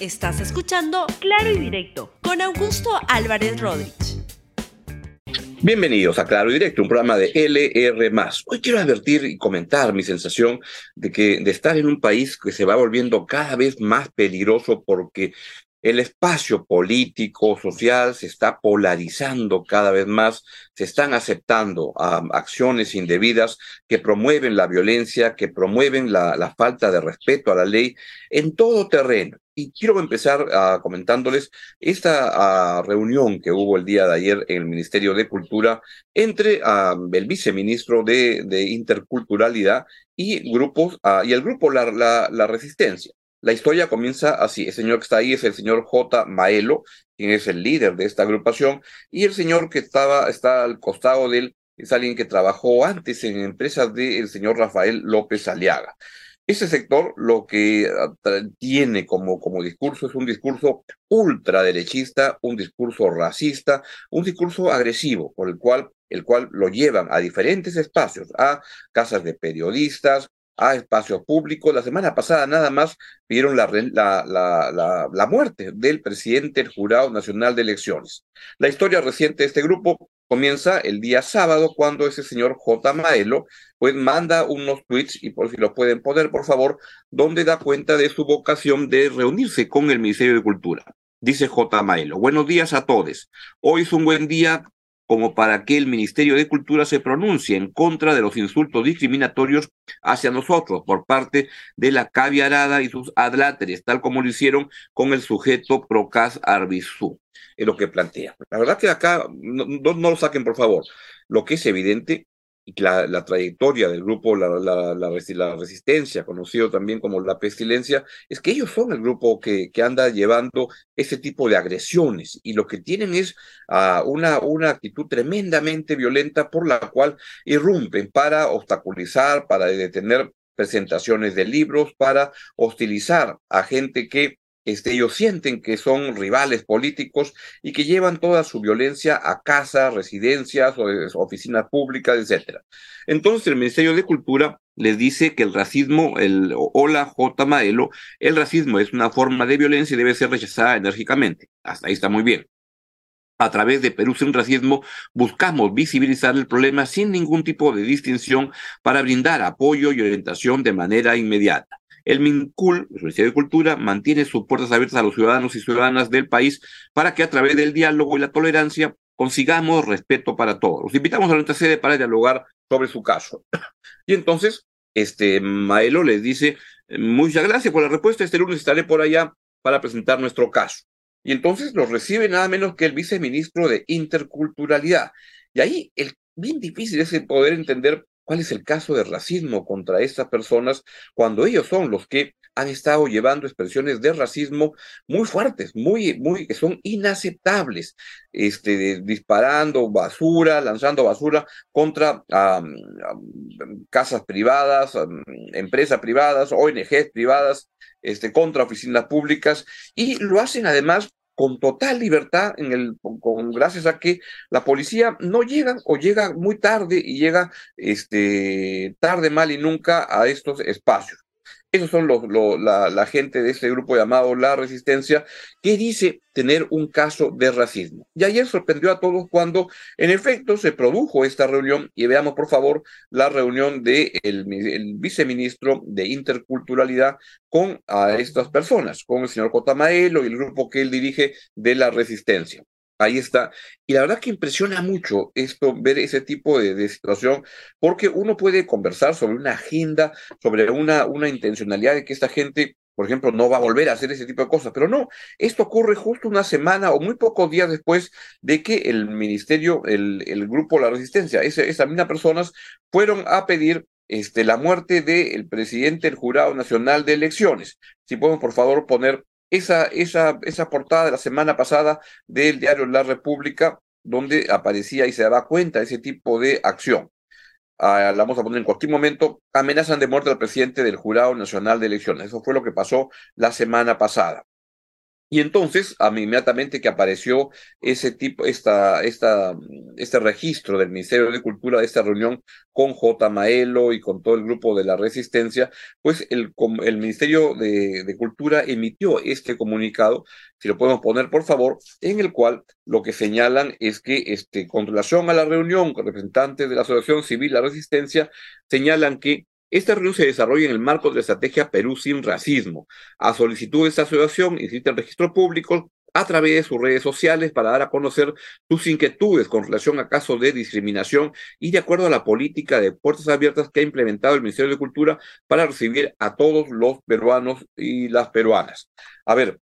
Estás escuchando Claro y Directo con Augusto Álvarez Rodríguez. Bienvenidos a Claro y Directo, un programa de LR. Hoy quiero advertir y comentar mi sensación de que de estar en un país que se va volviendo cada vez más peligroso porque el espacio político, social, se está polarizando cada vez más, se están aceptando acciones indebidas que promueven la violencia, que promueven la, falta de respeto a la ley en todo terreno. Y quiero empezar uh, comentándoles esta reunión que hubo el día de ayer en el Ministerio de Cultura entre el viceministro de, Interculturalidad y grupos y el grupo la Resistencia. La historia comienza así. El señor que está ahí es el señor J. Maelo, quien es el líder de esta agrupación, y el señor que estaba, está al costado de él es alguien que trabajó antes en empresas del señor Rafael López Aliaga. Ese sector lo que ah, tiene como, como discurso es un discurso ultraderechista, un discurso racista, un discurso agresivo, por el cual, el cual lo llevan a diferentes espacios, a casas de periodistas, a espacio público. La semana pasada nada más vieron la, la, la, la, muerte del presidente del Jurado Nacional de Elecciones. La historia reciente de este grupo comienza el día sábado cuando ese señor J. Maelo pues manda unos tweets, y por si lo pueden poner, por favor, donde da cuenta de su vocación de reunirse con el Ministerio de Cultura. Dice J. Maelo, buenos días a todos. Hoy es un buen día como para que el Ministerio de Cultura se pronuncie en contra de los insultos discriminatorios hacia nosotros por parte de la caviarada y sus adláteres, tal como lo hicieron con el sujeto Procas Arbizú, es lo que plantea. La verdad que acá, no, no lo saquen por favor, lo que es evidente y la, trayectoria del grupo la, la, Resistencia, conocido también como la Pestilencia, es que ellos son el grupo que, que anda llevando ese tipo de agresiones y lo que tienen es uh, una, una actitud tremendamente violenta por la cual irrumpen para obstaculizar, para detener presentaciones de libros, para hostilizar a gente que este, ellos sienten que son rivales políticos y que llevan toda su violencia a casas, residencias, oficinas públicas, etc. Entonces el Ministerio de Cultura les dice que el racismo, el hola J. Maelo, el racismo es una forma de violencia y debe ser rechazada enérgicamente. Hasta ahí está muy bien. A través de Perú sin racismo buscamos visibilizar el problema sin ningún tipo de distinción para brindar apoyo y orientación de manera inmediata. El MINCUL, el Ministerio de Cultura, mantiene sus puertas abiertas a los ciudadanos y ciudadanas del país para que a través del diálogo y la tolerancia consigamos respeto para todos. Los invitamos a nuestra sede para dialogar sobre su caso. Y entonces, este Maelo les dice, muchas gracias por la respuesta, este lunes estaré por allá para presentar nuestro caso. Y entonces los recibe nada menos que el viceministro de Interculturalidad. Y ahí el bien difícil es poder entender cuál es el caso de racismo contra estas personas cuando ellos son los que han estado llevando expresiones de racismo muy fuertes, muy, muy, que son inaceptables, este, disparando basura, lanzando basura contra casas privadas, empresas privadas, ONGs privadas, este, contra oficinas públicas, y lo hacen además con total libertad, en el, con, gracias a que la policía no llega o llega muy tarde y llega este, tarde, mal y nunca a estos espacios. Esos son los, la, gente de este grupo llamado La Resistencia, que dice tener un caso de racismo. Y ayer sorprendió a todos cuando, en efecto, se produjo esta reunión. Y veamos, por favor, la reunión del de viceministro de Interculturalidad con a estas personas, con el señor Cotamaelo y el grupo que él dirige de La Resistencia. Ahí está. Y la verdad que impresiona mucho esto, ver ese tipo de, situación, porque uno puede conversar sobre una agenda, sobre una, una intencionalidad de que esta gente, por ejemplo, no va a volver a hacer ese tipo de cosas. Pero no, esto ocurre justo una semana o muy pocos días después de que el ministerio, el, el grupo La Resistencia, esas mismas personas fueron a pedir este, la muerte del presidente del Jurado Nacional de Elecciones. Si podemos, por favor, poner esa, esa, esa portada de la semana pasada del diario La República, donde aparecía y se daba cuenta de ese tipo de acción. Ah, la vamos a poner en cualquier momento, amenazan de muerte al presidente del Jurado Nacional de Elecciones. Eso fue lo que pasó la semana pasada. Y entonces, inmediatamente que apareció ese tipo, esta, esta, este registro del Ministerio de Cultura de esta reunión con J. Maelo y con todo el grupo de la Resistencia, pues el, el Ministerio de, de Cultura emitió este comunicado, si lo podemos poner por favor, en el cual lo que señalan es que este, con relación a la reunión con representantes de la Asociación Civil La Resistencia, señalan que esta reunión se desarrolla en el marco de la estrategia Perú sin racismo. A solicitud de esta asociación existe el registro público a través de sus redes sociales para dar a conocer sus inquietudes con relación a casos de discriminación y de acuerdo a la política de puertas abiertas que ha implementado el Ministerio de Cultura para recibir a todos los peruanos y las peruanas. A ver,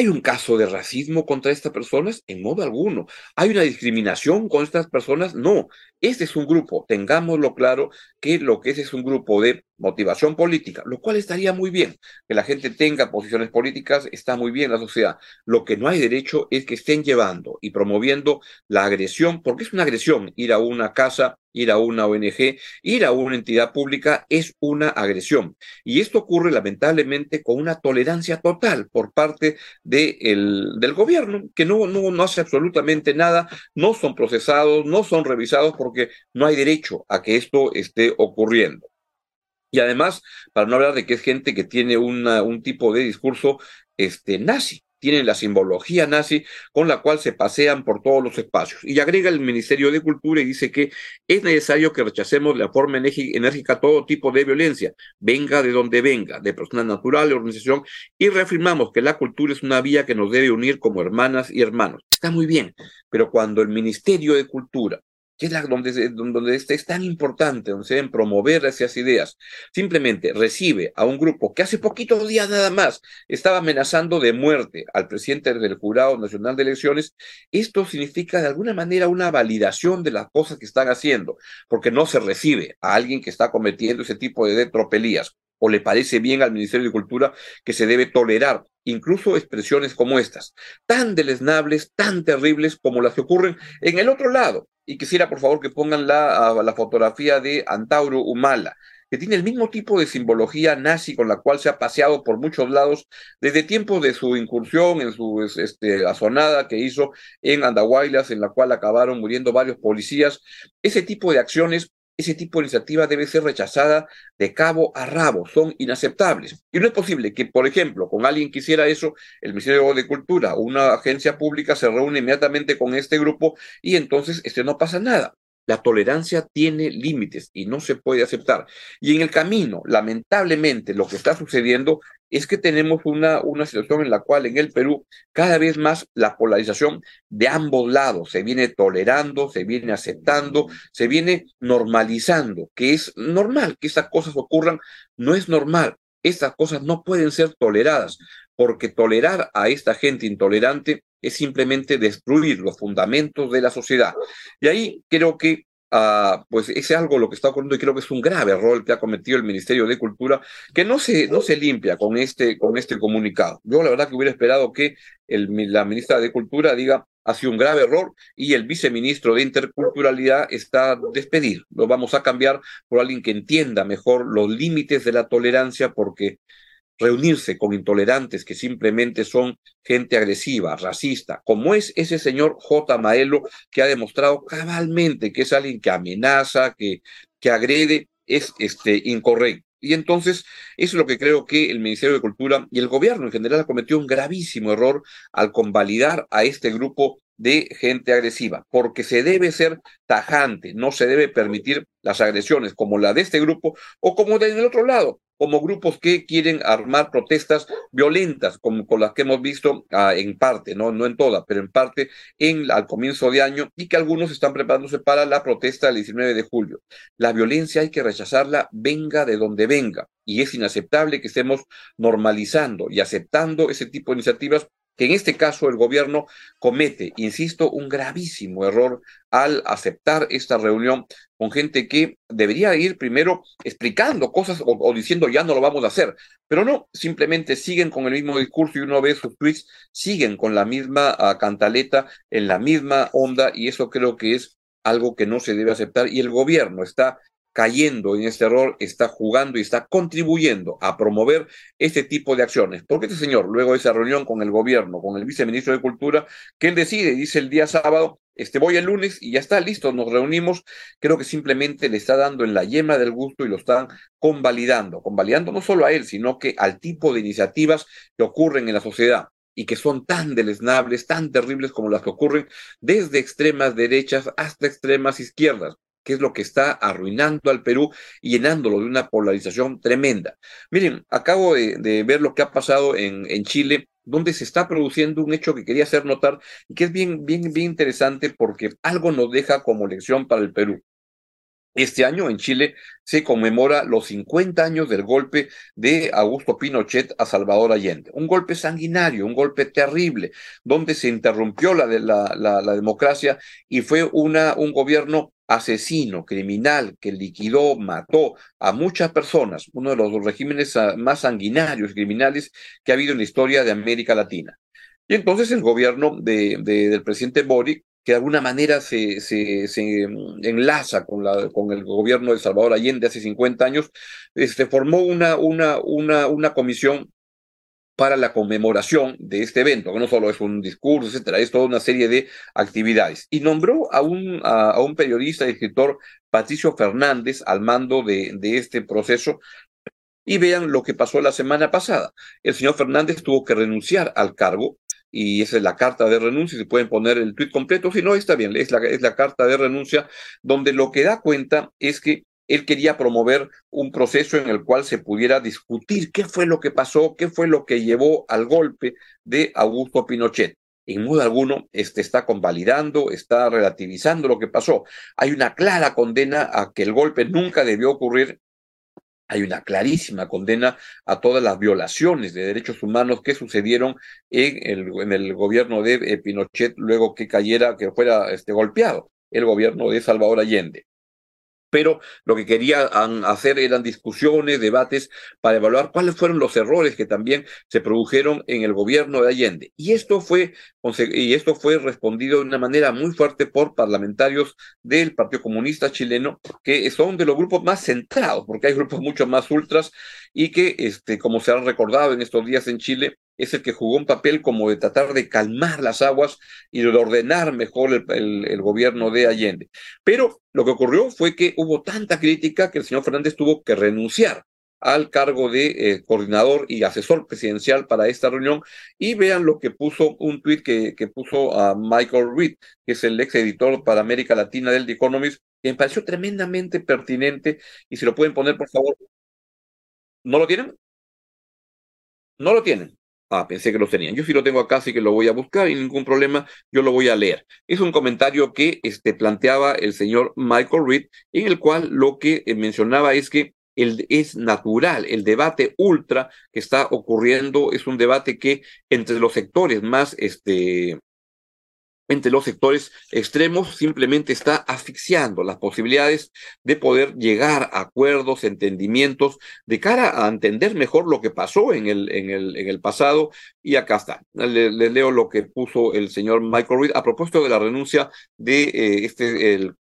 ¿Hay un caso de racismo contra estas personas? En modo alguno. ¿Hay una discriminación con estas personas? No. Este es un grupo, tengámoslo claro, que lo que es es un grupo de motivación política, lo cual estaría muy bien. Que la gente tenga posiciones políticas está muy bien en la sociedad. Lo que no hay derecho es que estén llevando y promoviendo la agresión, porque es una agresión ir a una casa, ir a una ONG, ir a una entidad pública es una agresión. Y esto ocurre lamentablemente con una tolerancia total por parte de el, del gobierno, que no, no, no hace absolutamente nada, no son procesados, no son revisados porque no hay derecho a que esto esté ocurriendo. Y además, para no hablar de que es gente que tiene un tipo de discurso este, nazi, tienen la simbología nazi con la cual se pasean por todos los espacios. Y agrega el Ministerio de Cultura y dice que es necesario que rechacemos de forma enérgica todo tipo de violencia, venga de donde venga, de persona natural, de organización, y reafirmamos que la cultura es una vía que nos debe unir como hermanas y hermanos. Está muy bien, pero cuando el Ministerio de Cultura que es donde, este es tan importante, donde se deben promover esas ideas, simplemente recibe a un grupo que hace poquitos días nada más estaba amenazando de muerte al presidente del Jurado Nacional de Elecciones, esto significa de alguna manera una validación de las cosas que están haciendo, porque no se recibe a alguien que está cometiendo ese tipo de tropelías o le parece bien al Ministerio de Cultura que se debe tolerar incluso expresiones como estas, tan deleznables, tan terribles como las que ocurren en el otro lado. Y quisiera, por favor, que pongan la, fotografía de Antauro Humala, que tiene el mismo tipo de simbología nazi con la cual se ha paseado por muchos lados desde tiempos de su incursión en su este, que hizo en Andahuaylas, en la cual acabaron muriendo varios policías. Ese tipo de acciones ese tipo de iniciativa debe ser rechazada de cabo a rabo, son inaceptables. Y no es posible que, por ejemplo, con alguien que hiciera eso, el Ministerio de Cultura o una agencia pública se reúne inmediatamente con este grupo y entonces este no pasa nada. La tolerancia tiene límites y no se puede aceptar. Y en el camino, lamentablemente, lo que está sucediendo es que tenemos una, una situación en la cual en el Perú cada vez más la polarización de ambos lados se viene tolerando, se viene aceptando, se viene normalizando, que es normal que estas cosas ocurran, no es normal. Estas cosas no pueden ser toleradas, porque tolerar a esta gente intolerante es simplemente destruir los fundamentos de la sociedad. Y ahí creo que Uh, pues es algo lo que está ocurriendo y creo que es un grave error que ha cometido el Ministerio de Cultura, que no se, no se limpia con este, con este comunicado. Yo la verdad que hubiera esperado que la ministra de Cultura diga, ha sido un grave error y el viceministro de Interculturalidad está despedido. Lo vamos a cambiar por alguien que entienda mejor los límites de la tolerancia porque reunirse con intolerantes que simplemente son gente agresiva, racista, como es ese señor J. Maelo, que ha demostrado cabalmente que es alguien que amenaza, que, que agrede, es este, incorrecto. Y entonces, eso es lo que creo que el Ministerio de Cultura y el gobierno en general ha cometido un gravísimo error al convalidar a este grupo de gente agresiva, porque se debe ser tajante, no se debe permitir las agresiones como la de este grupo o como del otro lado, como grupos que quieren armar protestas violentas, como con las que hemos visto ah, en parte, no, no en toda, pero en parte en, al comienzo de año y que algunos están preparándose para la protesta del 19 de julio. La violencia hay que rechazarla, venga de donde venga, y es inaceptable que estemos normalizando y aceptando ese tipo de iniciativas que en este caso el gobierno comete, insisto, un gravísimo error al aceptar esta reunión con gente que debería ir primero explicando cosas o, diciendo ya no lo vamos a hacer, pero no, simplemente siguen con el mismo discurso y uno ve sus tweets, siguen con la misma ah, cantaleta, en la misma onda y eso creo que es algo que no se debe aceptar y el gobierno está cayendo en este error, está jugando y está contribuyendo a promover este tipo de acciones. Porque este señor, luego de esa reunión con el gobierno, con el viceministro de Cultura, que él decide, dice el día sábado, este, voy el lunes y ya está listo, nos reunimos, creo que simplemente le está dando en la yema del gusto y lo están convalidando, convalidando no solo a él, sino que al tipo de iniciativas que ocurren en la sociedad y que son tan deleznables, tan terribles como las que ocurren desde extremas derechas hasta extremas izquierdas que es lo que está arruinando al Perú y llenándolo de una polarización tremenda. Miren, acabo de, ver lo que ha pasado en, en, Chile, donde se está produciendo un hecho que quería hacer notar y que es bien, bien, bien interesante porque algo nos deja como lección para el Perú. Este año en Chile se conmemora los 50 años del golpe de Augusto Pinochet a Salvador Allende. Un golpe sanguinario, un golpe terrible, donde se interrumpió la, democracia y fue un gobierno asesino, criminal, que liquidó, mató a muchas personas, uno de los regímenes ah, más sanguinarios, criminales que ha habido en la historia de América Latina. Y entonces el gobierno de, del presidente Boric que de alguna manera se, se, se enlaza con, la, con, el gobierno de Salvador Allende hace 50 años, este, formó una, una, una, una comisión para la conmemoración de este evento, que no solo es un discurso, etcétera, es toda una serie de actividades. Y nombró a un, a, un periodista y escritor, Patricio Fernández, al mando de, de este proceso. Y vean lo que pasó la semana pasada. El señor Fernández tuvo que renunciar al cargo y esa es la carta de renuncia, si pueden poner el tuit completo, si no, está bien, es la, es la carta de renuncia, donde lo que da cuenta es que él quería promover un proceso en el cual se pudiera discutir qué fue lo que pasó, qué fue lo que llevó al golpe de Augusto Pinochet. En modo alguno este, está convalidando, está relativizando lo que pasó. Hay una clara condena a que el golpe nunca debió ocurrir hay una clarísima condena a todas las violaciones de derechos humanos que sucedieron en el, gobierno de eh, Pinochet luego que cayera, que fuera este, golpeado el gobierno de Salvador Allende pero lo que querían hacer eran discusiones, debates para evaluar cuáles fueron los errores que también se produjeron en el gobierno de Allende. Y esto fue, y esto fue respondido de una manera muy fuerte por parlamentarios del Partido Comunista chileno, que son de los grupos más centrados, porque hay grupos mucho más ultras y que, este, como se han recordado en estos días en Chile, es el que jugó un papel como de tratar de calmar las aguas y de ordenar mejor el, gobierno de Allende. Pero lo que ocurrió fue que hubo tanta crítica que el señor Fernández tuvo que renunciar al cargo de eh, coordinador y asesor presidencial para esta reunión y vean lo que puso un tuit que, que puso a Michael Reed, que es el ex editor para América Latina del The Economist, que me pareció tremendamente pertinente y si lo pueden poner por favor. ¿No lo tienen? No lo tienen. Ah, pensé que lo tenían. Yo sí lo tengo acá, así que lo voy a buscar y ningún problema, yo lo voy a leer. Es un comentario que este, planteaba el señor Michael Reed, en el cual lo que eh, mencionaba es que el, es natural, el debate ultra que está ocurriendo es un debate que entre los sectores más este, entre los sectores extremos simplemente está asfixiando las posibilidades de poder llegar a acuerdos, entendimientos, de cara a entender mejor lo que pasó en el, en el, en el pasado. Y acá está. Les leo lo que puso el señor Michael Reed a propósito de la renuncia de eh, este, el,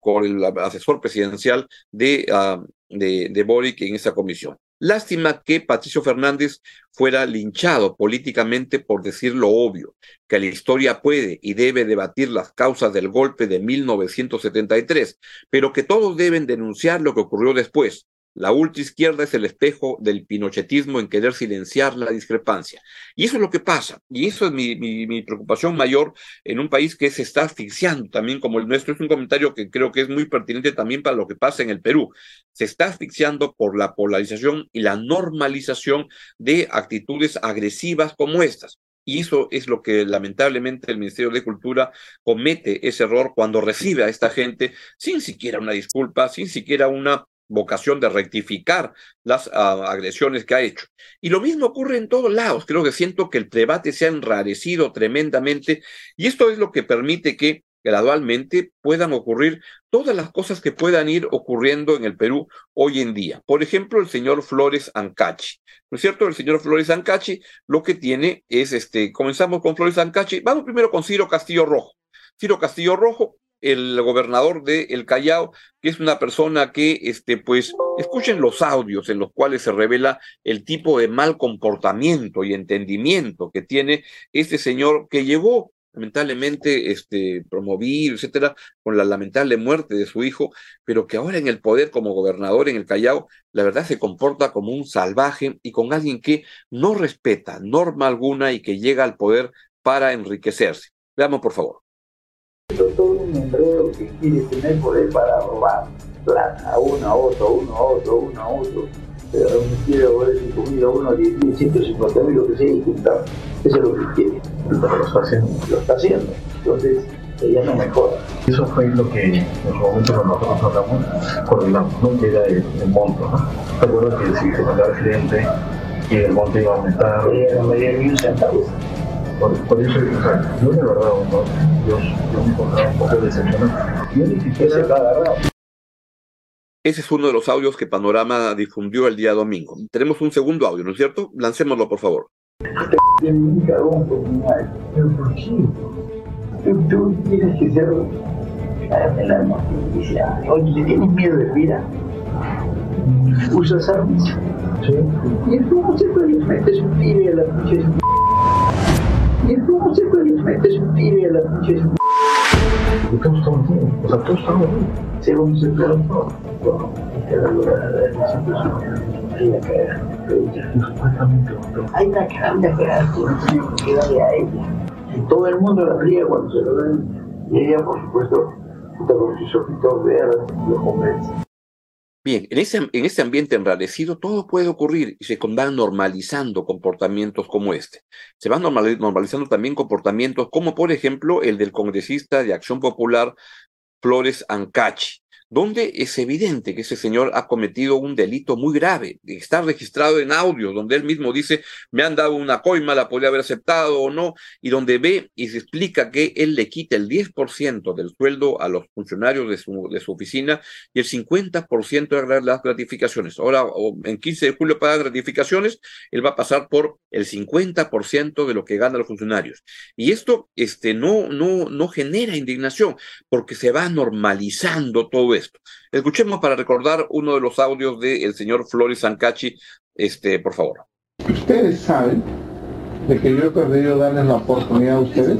asesor presidencial de, uh, de, de Boric en esa comisión. Lástima que Patricio Fernández fuera linchado políticamente por decir lo obvio, que la historia puede y debe debatir las causas del golpe de 1973, pero que todos deben denunciar lo que ocurrió después, la ultraizquierda es el espejo del pinochetismo en querer silenciar la discrepancia. Y eso es lo que pasa. Y eso es mi, preocupación mayor en un país que se está asfixiando también como el nuestro. Es un comentario que creo que es muy pertinente también para lo que pasa en el Perú. Se está asfixiando por la polarización y la normalización de actitudes agresivas como estas. Y eso es lo que lamentablemente el Ministerio de Cultura comete ese error cuando recibe a esta gente sin siquiera una disculpa, sin siquiera una vocación de rectificar las ah, agresiones que ha hecho. Y lo mismo ocurre en todos lados. Creo que siento que el debate se ha enrarecido tremendamente y esto es lo que permite que gradualmente puedan ocurrir todas las cosas que puedan ir ocurriendo en el Perú hoy en día. Por ejemplo, el señor Flores Ancachi. ¿No es cierto? El señor Flores Ancachi lo que tiene es, este, comenzamos con Flores Ancachi. Vamos primero con Ciro Castillo Rojo. Ciro Castillo Rojo el gobernador de El Callao, que es una persona que, este, pues, escuchen los audios en los cuales se revela el tipo de mal comportamiento y entendimiento que tiene este señor que llegó lamentablemente este, promovido, etcétera, con la lamentable muerte de su hijo, pero que ahora en el poder como gobernador en el Callao, la verdad se comporta como un salvaje y con alguien que no respeta norma alguna y que llega al poder para enriquecerse. Veamos, por favor. Todo un enredo que quiere tener poder para robar plata, uno a otro, uno a otro, uno a otro. Pero no quiere robar 5 mil a uno, 10 mil, 150 mil, lo que sea, y juntar. Eso es lo que quiere. Pero lo está haciendo. Lo está haciendo. Entonces, ella no mejora. Eso fue lo que en su momento cuando nosotros hablamos, coordinamos, ¿no? que era el, el monto. ¿no? ¿Te acuerdas que si se mandaba el cliente y el monto iba a aumentar? Ella no me dio ni un centavo. Por, por eso, o sea, yo de verdad, ¿no? yo, yo me encontraba un poco decepcionado. Yo ni Ese siquiera. Ese es uno de los audios que Panorama difundió el día domingo. Tenemos un segundo audio, ¿no es cierto? Lancémoslo, por favor. Un cagón mi madre. ¿Pero por qué? Tú, tú tienes que ser la noticia. Oye, ¿le tienes miedo de vida? ¿Usas armas? Sí. Y entonces pues les metes un tiro a las pinches Y entonces pues metes un tiro a las pinches ¿Y todos? O sea, todos estamos bien. se la la situación. Hay Hay que a ella. Y todo el mundo la ría cuando se lo ven. Y ella, por supuesto, junto con sus ojitos lo convence. Bien, en ese, en ese ambiente enrarecido todo puede ocurrir y se van normalizando comportamientos como este. Se van normali- normalizando también comportamientos como, por ejemplo, el del congresista de Acción Popular, Flores Ancachi, donde es evidente que ese señor ha cometido un delito muy grave. Está registrado en audio, donde él mismo dice, me han dado una coima, la podría haber aceptado o no, y donde ve y se explica que él le quita el 10% del sueldo a los funcionarios de su, de su oficina y el 50% de las gratificaciones. Ahora, en 15 de julio para gratificaciones, él va a pasar por el 50% de lo que ganan los funcionarios. Y esto este, no, no, no genera indignación, porque se va normalizando todo Escuchemos para recordar uno de los audios del señor Flores Sancachi, este, por favor. Ustedes saben de que yo he perdido darles la oportunidad a ustedes,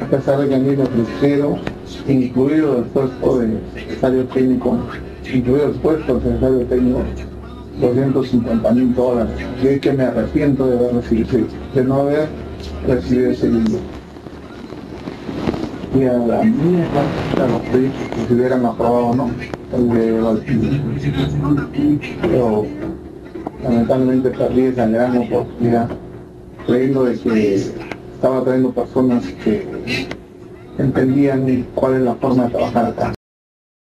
a pesar de que a mí me ofrecieron, incluido el puesto de secretario técnico, incluido el puesto de secretario técnico, 250 mil dólares. Y hoy que me arrepiento de, haber recibido, de no haber recibido ese dinero. Y a la mierda, a los que se hubieran aprobado o no, el de. Pero lamentablemente perdí esa gran oportunidad creyendo de que estaba trayendo personas que entendían cuál es la forma de trabajar acá.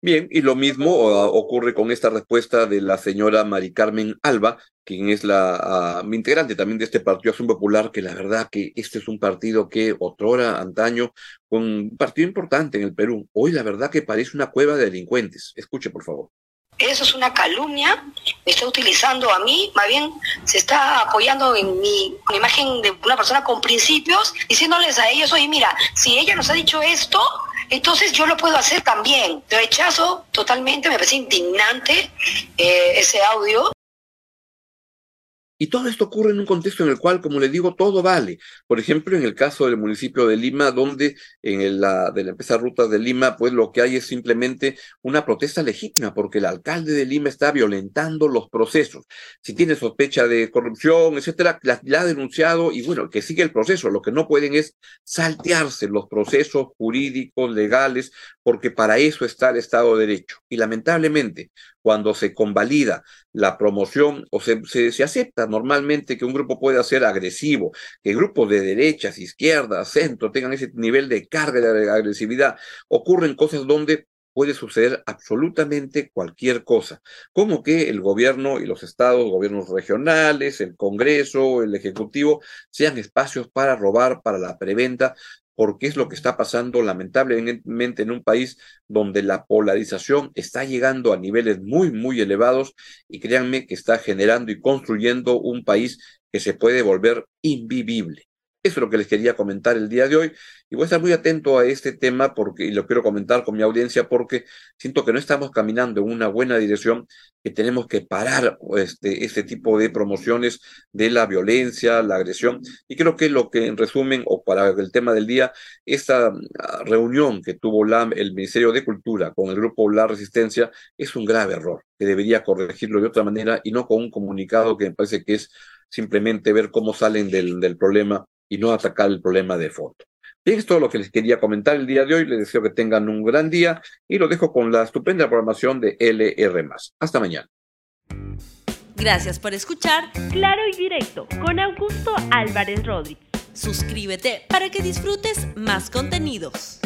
Bien, y lo mismo ocurre con esta respuesta de la señora Mari Carmen Alba, quien es la uh, integrante también de este Partido Acción Popular, que la verdad que este es un partido que otrora, antaño, fue un partido importante en el Perú. Hoy la verdad que parece una cueva de delincuentes. Escuche, por favor. Eso es una calumnia, me está utilizando a mí, más bien se está apoyando en mi imagen de una persona con principios, diciéndoles a ellos, oye, mira, si ella nos ha dicho esto, entonces yo lo puedo hacer también. Rechazo totalmente, me parece indignante eh, ese audio. Y todo esto ocurre en un contexto en el cual, como le digo, todo vale. Por ejemplo, en el caso del municipio de Lima, donde en el, la, de la empresa Rutas de Lima, pues lo que hay es simplemente una protesta legítima, porque el alcalde de Lima está violentando los procesos. Si tiene sospecha de corrupción, etcétera, la, la ha denunciado y bueno, que sigue el proceso. Lo que no pueden es saltearse los procesos jurídicos, legales, porque para eso está el Estado de Derecho. Y lamentablemente, cuando se convalida la promoción o se, se, acepta normalmente que un grupo pueda ser agresivo, que grupos de derechas, izquierdas, centro tengan ese nivel de carga de agresividad, ocurren cosas donde puede suceder absolutamente cualquier cosa, como que el gobierno y los estados, gobiernos regionales, el Congreso, el Ejecutivo, sean espacios para robar, para la preventa, porque es lo que está pasando lamentablemente en un país donde la polarización está llegando a niveles muy, muy elevados y créanme que está generando y construyendo un país que se puede volver invivible. Eso es lo que les quería comentar el día de hoy. Y voy a estar muy atento a este tema porque, y lo quiero comentar con mi audiencia porque siento que no estamos caminando en una buena dirección, que tenemos que parar este, este tipo de promociones de la violencia, la agresión. Y creo que lo que en resumen, o para el tema del día, esta ah, reunión que tuvo el Ministerio de Cultura con el grupo La Resistencia es un grave error, que debería corregirlo de otra manera y no con un comunicado que me parece que es simplemente ver cómo salen del problema y no atacar el problema de fondo. Bien, es todo lo que les quería comentar el día de hoy. Les deseo que tengan un gran día y lo dejo con la estupenda programación de LR. Hasta mañana. Gracias por escuchar Claro y Directo con Augusto Álvarez Rodríguez. Suscríbete para que disfrutes más contenidos.